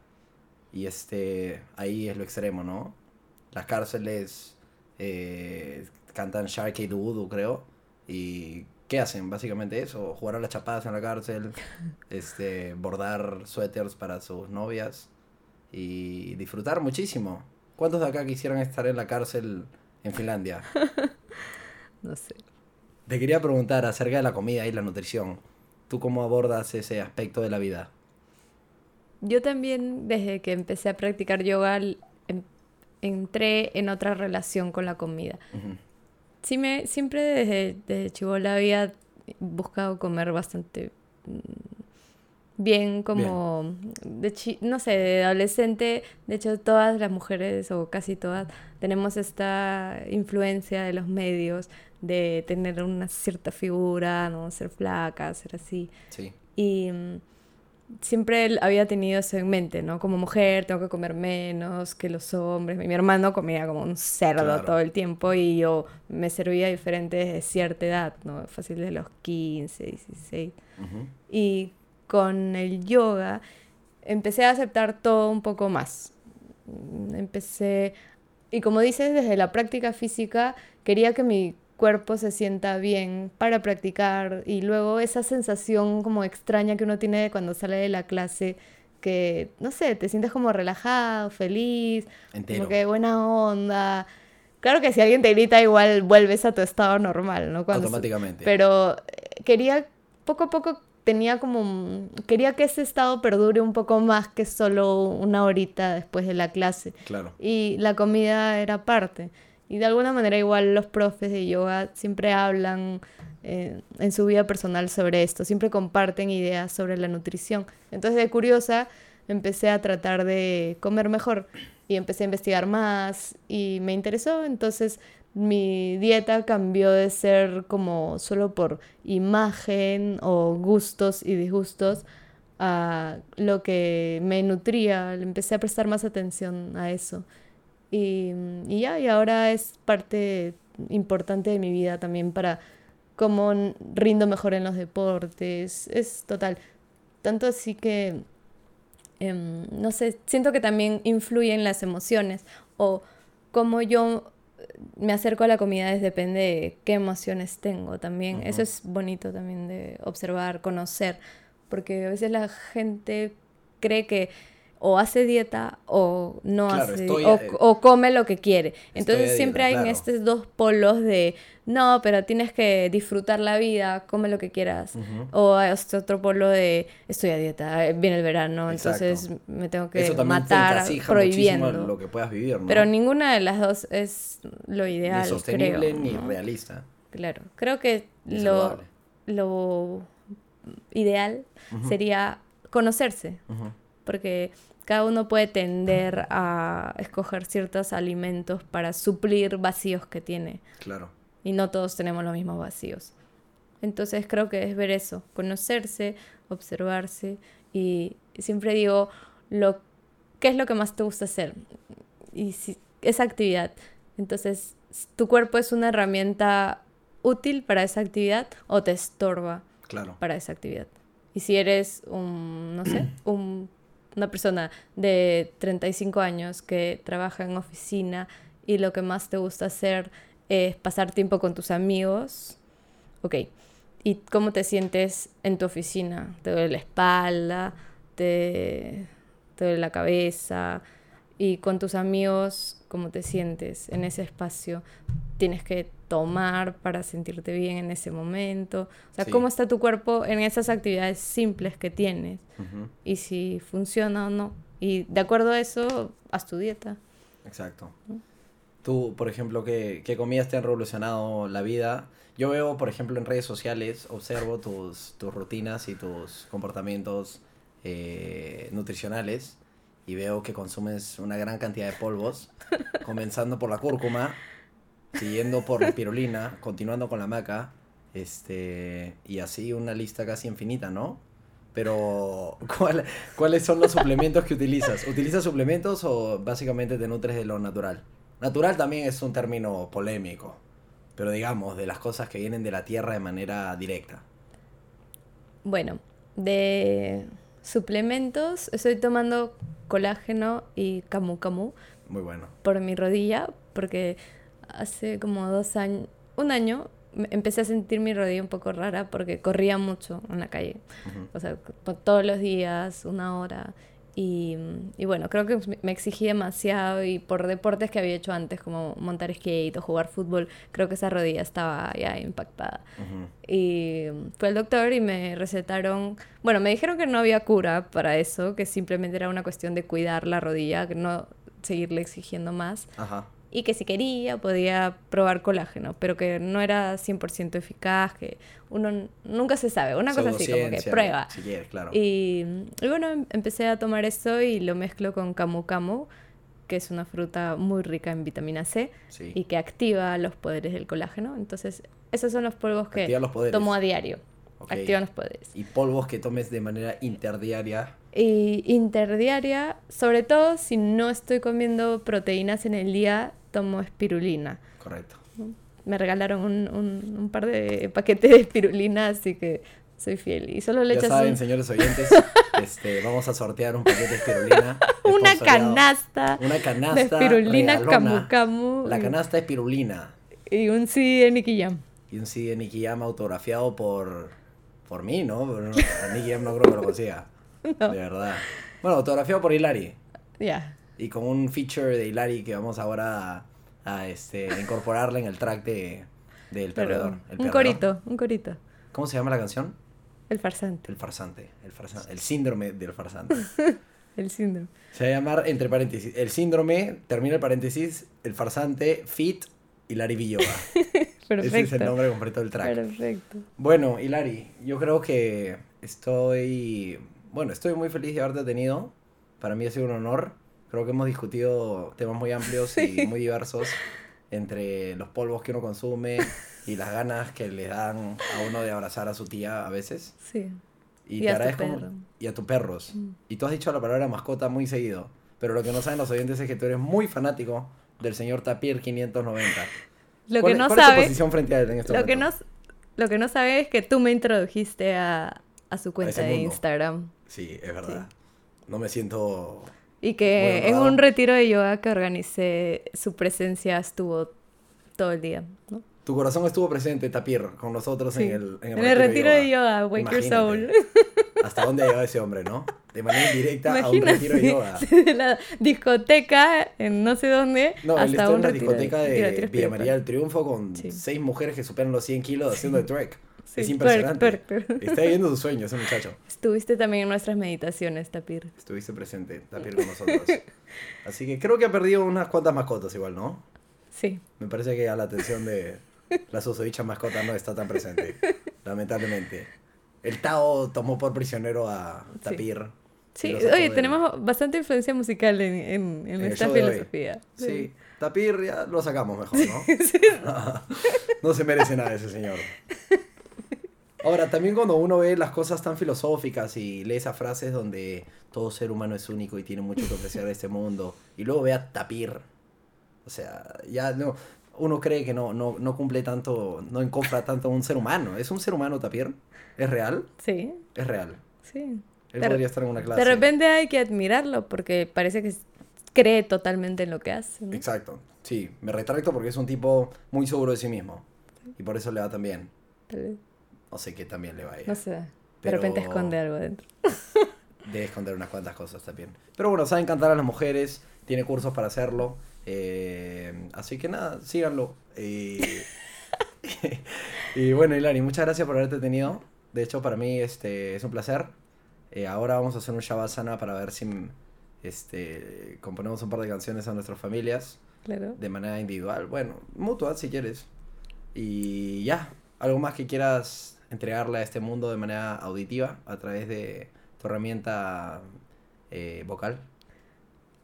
Y este, ahí es lo extremo, ¿no? Las cárceles eh, cantan Sharky Voodoo, creo. Y ¿qué hacen? Básicamente eso, jugar a las chapadas en la cárcel, este, bordar suéteres para sus novias y disfrutar muchísimo. ¿Cuántos de acá quisieran estar en la cárcel en Finlandia? No sé. Te quería preguntar acerca de la comida y la nutrición. ¿Tú cómo abordas ese aspecto de la vida? Yo también, desde que empecé a practicar yoga, em- entré en otra relación con la comida. Sí me, siempre desde, desde chibola había buscado comer bastante mm, bien, como de chi- no sé, de adolescente. De hecho, todas las mujeres, o casi todas, tenemos esta influencia de los medios de tener una cierta figura, no ser flaca, ser así. Sí. Y mm, siempre había tenido eso en mente, ¿no? Como mujer tengo que comer menos que los hombres. Mi, hermano comía como un cerdo Claro. todo el tiempo y yo me servía diferente desde cierta edad, ¿no? Fácil de los 15, 16. Ujú. Y con el yoga empecé a aceptar todo un poco más. Empecé, y como dices, desde la práctica física, quería que mi cuerpo se sienta bien para practicar y luego esa sensación como extraña que uno tiene cuando sale de la clase, que, no sé, te sientes como relajado, feliz, Entero. como que buena onda. Claro que si alguien te grita, igual vuelves a tu estado normal, ¿no? Cuando se- Automáticamente. pero eh, quería, poco a poco tenía como, quería que ese estado perdure un poco más que solo una horita después de la clase. Claro. Y la comida era parte. Y de alguna manera igual los profes de yoga siempre hablan eh, en su vida personal sobre esto, siempre comparten ideas sobre la nutrición. Entonces de curiosa empecé a tratar de comer mejor y empecé a investigar más y me interesó. Entonces mi dieta cambió de ser como solo por imagen o gustos y disgustos a lo que me nutría. Empecé a prestar más atención a eso. Y, y ya, y ahora es parte importante de mi vida también para cómo rindo mejor en los deportes. Es total. Tanto así que, em, no sé, siento que también influyen las emociones o cómo yo me acerco a la comida depende de qué emociones tengo también. Eso es bonito también de observar, conocer, porque a veces la gente cree que o hace dieta o no hace eh, o, come lo que quiere. Entonces siempre hay en estos dos polos de no, pero tienes que disfrutar la vida, come lo que quieras. O este otro polo de estoy a dieta, viene el verano, entonces me tengo que matar prohibiendo lo que puedas vivir, Pero ninguna de las dos es lo ideal, ni sostenible ni realista. Claro, creo que lo, lo ideal sería conocerse porque cada uno puede tender a escoger ciertos alimentos para suplir vacíos que tiene. Claro. Y no todos tenemos los mismos vacíos. Entonces creo que es ver eso, conocerse, observarse y siempre digo lo qué es lo que más te gusta hacer y si, esa actividad. Entonces, tu cuerpo es una herramienta útil para esa actividad o te estorba claro. para esa actividad. Y si eres un, no sé, un una persona de 35 años que trabaja en oficina y lo que más te gusta hacer es pasar tiempo con tus amigos, ok. ¿Y cómo te sientes en tu oficina? ¿Te duele la espalda? ¿Te, te duele la cabeza? Y con tus amigos, ¿cómo te sientes en ese espacio? Tienes que tomar para sentirte bien en ese momento. O sea, cómo está tu cuerpo en esas actividades simples que tienes y si funciona o no. Y de acuerdo a eso, haz tu dieta. Exacto. Tú, por ejemplo, ¿qué, ¿qué, comidas te han revolucionado la vida? Yo veo, por ejemplo, en redes sociales, observo tus, tus rutinas y tus comportamientos eh, nutricionales y veo que consumes una gran cantidad de polvos, comenzando por la cúrcuma, siguiendo por la pirulina, continuando con la maca, este, y así una lista casi infinita, ¿no? Pero, ¿cuáles son los suplementos que utilizas? ¿Utilizas suplementos o básicamente te nutres de lo natural? Natural también es un término polémico, pero digamos, de las cosas que vienen de la tierra de manera directa. Bueno, de suplementos estoy tomando colágeno y camu camu. Muy bueno. Por mi rodilla, porque hace como dos años, un año, empecé a sentir mi rodilla un poco rara porque corría mucho en la calle. O sea, todos los días, una hora. Y, y, bueno, creo que me exigí demasiado y por deportes que había hecho antes, como montar skate o jugar fútbol, creo que esa rodilla estaba ya impactada. Y fue al doctor y me recetaron, bueno, me dijeron que no había cura para eso, que simplemente era una cuestión de cuidar la rodilla, no seguirle exigiendo más. Ajá y que si quería podía probar colágeno, pero que no era 100% eficaz, que uno nunca se sabe, una cosa así como que prueba. claro. y, bueno, em, empecé a tomar esto y lo mezclo con camu camu, que es una fruta muy rica en vitamina C y que activa los poderes del colágeno. Entonces, esos son los polvos que tomo a diario. Activan los poderes. ¿Y polvos que tomes de manera interdiaria? Y interdiaria, sobre todo si no estoy comiendo proteínas en el día, tomo espirulina. Correcto. Me regalaron un, un, par de paquetes de espirulina, así que soy fiel. Y solo le ya saben, señores oyentes, este, vamos a sortear un paquete de espirulina. una canasta. Una canasta. De espirulina camu camu. La canasta de espirulina. Y un CD de Nicky Jam. Y un CD de Nicky Jam autografiado por, por mí, ¿no? Nicky Jam no creo que lo consiga. De verdad. Bueno, autografiado por Hilary. Ya y con un feature de Hilary que vamos ahora a, este, incorporarle en el track de, del perdedor. un corito, un corito. ¿Cómo se llama la canción? El farsante. El farsante, el farsante, el síndrome del farsante. el síndrome. Se va a llamar, entre paréntesis, el síndrome, termina el paréntesis, el farsante, fit, Hilary Villoba. Perfecto. Ese es el nombre completo del track. Perfecto. Bueno, Hilary, yo creo que estoy, bueno, estoy muy feliz de haberte tenido. Para mí ha sido un honor. Creo que hemos discutido temas muy amplios y muy diversos entre los polvos que uno consume y las ganas que le dan a uno de abrazar a su tía a veces. Sí. Y, a tu perro. Y a tus perros. Mm. Y tú has dicho la palabra mascota muy seguido. Pero lo que no saben los oyentes es que tú eres muy fanático del señor Tapir 590. Lo ¿Cuál que es- no es tu sabe, posición frente a él en este lo que no, lo que no sabe es que tú me introdujiste a, a su cuenta de. Instagram. Sí, es verdad. No me siento... Y que Muy en un retiro de yoga que organicé, su presencia estuvo todo el día. ¿no? Tu corazón estuvo presente, Tapir, con nosotros Sí. en el, en el En el retiro de yoga, Wake Your Imagínate. Soul. ¿Hasta dónde ha llegado ese hombre, no? De manera indirecta a un retiro de yoga. de la discoteca en no sé dónde No, hasta en un una retiro discoteca retiro- de retiro Villa María del Triunfo con Sí. seis mujeres que superan los 100 kilos haciendo el trek. Sí, es impresionante. perk, perk, perk. Está viviendo su sueño ese muchacho. Estuviste también en nuestras meditaciones, Tapir. Estuviste presente, Tapir, con nosotros. Así que creo que ha perdido unas cuantas mascotas igual, ¿no? Sí. Me parece que ya la atención de las susodichas mascotas no está tan presente, lamentablemente. El Tao tomó por prisionero a Sí. Tapir. Sí, sacó oye, tenemos bastante influencia musical en, en, en el esta filosofía. Sí, Tapir ya lo sacamos mejor, ¿no? no se merece nada ese señor. Ahora, también cuando uno ve las cosas tan filosóficas y lee esas frases donde todo ser humano es único y tiene mucho que apreciar de este mundo, y luego ve a Tapir, o sea, ya no, uno cree que no, no, no cumple tanto, no encofra tanto a un ser humano. ¿Es un ser humano Tapir? ¿Es real? Sí, Es real. sí. Él De- podría estar en una clase. De repente hay que admirarlo porque parece que cree totalmente en lo que hace. ¿no? Exacto. Sí, me retracto porque es un tipo muy seguro de sí mismo. Y por eso le va tan bien. Tal vez, No sé qué también le va a ir. No sé. De Pero- repente esconde algo dentro. Debe esconder unas cuantas cosas también. Pero bueno, sabe encantar a las mujeres, tiene cursos para hacerlo. eh, así que nada, síganlo. Y, y bueno, Hilari, muchas gracias por haberte tenido. De hecho, para mí este, es un placer. Eh, ahora vamos a hacer un Shavasana para ver si este, componemos un par de canciones a nuestras familias Claro. de manera individual. Bueno, mutua si quieres. Y ya, algo más que quieras entregarle a este mundo de manera auditiva a través de tu herramienta eh, vocal.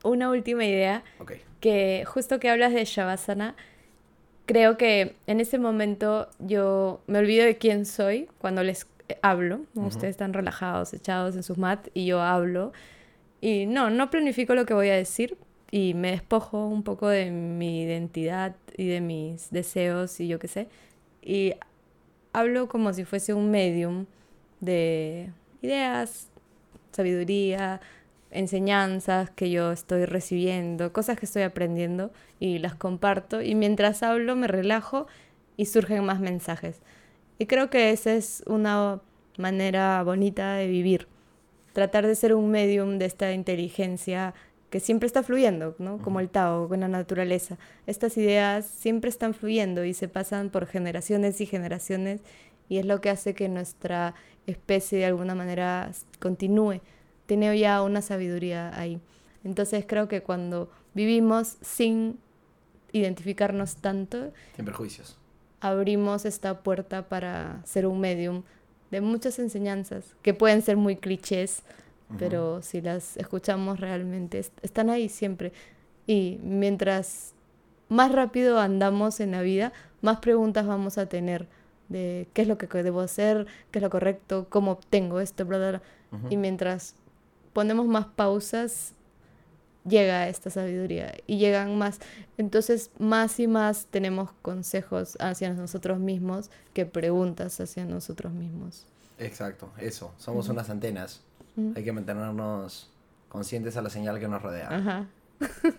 Una última idea Ok. que justo que hablas de Shavasana, creo que en ese momento yo me olvido de quién soy cuando les eh, hablo. ¿no? Ujú. Ustedes están relajados, echados en sus mat y yo hablo. Y no, no planifico lo que voy a decir y me despojo un poco de mi identidad y de mis deseos y yo qué sé. Y hablo como si fuese un medium de ideas, sabiduría, enseñanzas que yo estoy recibiendo, cosas que estoy aprendiendo y las comparto y mientras hablo me relajo y surgen más mensajes. Y creo que esa es una manera bonita de vivir, tratar de ser un medium de esta inteligencia que siempre está fluyendo, ¿no? Como el Tao con la naturaleza. Estas ideas siempre están fluyendo y se pasan por generaciones y generaciones y es lo que hace que nuestra especie de alguna manera continúe. Tiene ya una sabiduría ahí. Entonces creo que cuando vivimos sin identificarnos tanto, Sin perjuicios. abrimos esta puerta para ser un medium de muchas enseñanzas que pueden ser muy clichés, pero si las escuchamos realmente est- están ahí siempre. Y mientras más rápido andamos en la vida, más preguntas vamos a tener de qué es lo que debo hacer, qué es lo correcto, cómo obtengo esto, bla, bla, bla. Y mientras ponemos más pausas, llega esta sabiduría y llegan más. Entonces, más y más tenemos consejos hacia nosotros mismos que preguntas hacia nosotros mismos. Exacto, eso. Somos unas antenas. Hay que mantenernos conscientes a la señal que nos rodea. Ajá,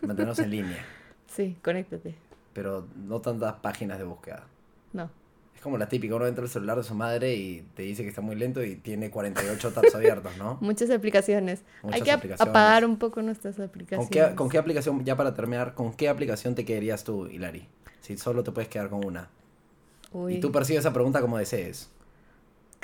Mantenernos en línea. sí, conéctate. Pero no tantas páginas de búsqueda. No. Es como la típica, uno entra al celular de su madre y te dice que está muy lento y tiene 48 tabs abiertos, ¿no? Muchas aplicaciones. Muchas Hay que aplicaciones. apagar un poco nuestras ¿Con aplicaciones. qué, ¿Con qué aplicación, ya para terminar, con qué aplicación te quedarías tú, Hilari? Si solo te puedes quedar con una. Uy, Y tú percibes esa pregunta como desees.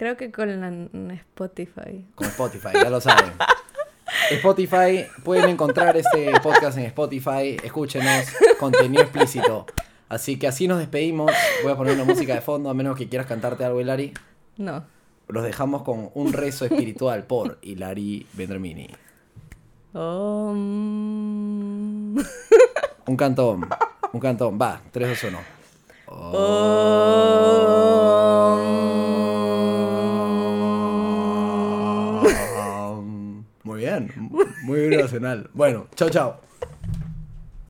Creo que con la Spotify. Con Spotify, ya lo saben. Spotify, pueden encontrar este podcast en Spotify. Escúchenos, contenido explícito. Así que así nos despedimos. Voy a poner una música de fondo, a menos que quieras cantarte algo, Hilari. No. Los dejamos con un rezo espiritual por Hilari Vendramini. Un cantón, un cantón. Va, 3, 2, 1. Muy muy bien nacional. Bueno, chao, chao.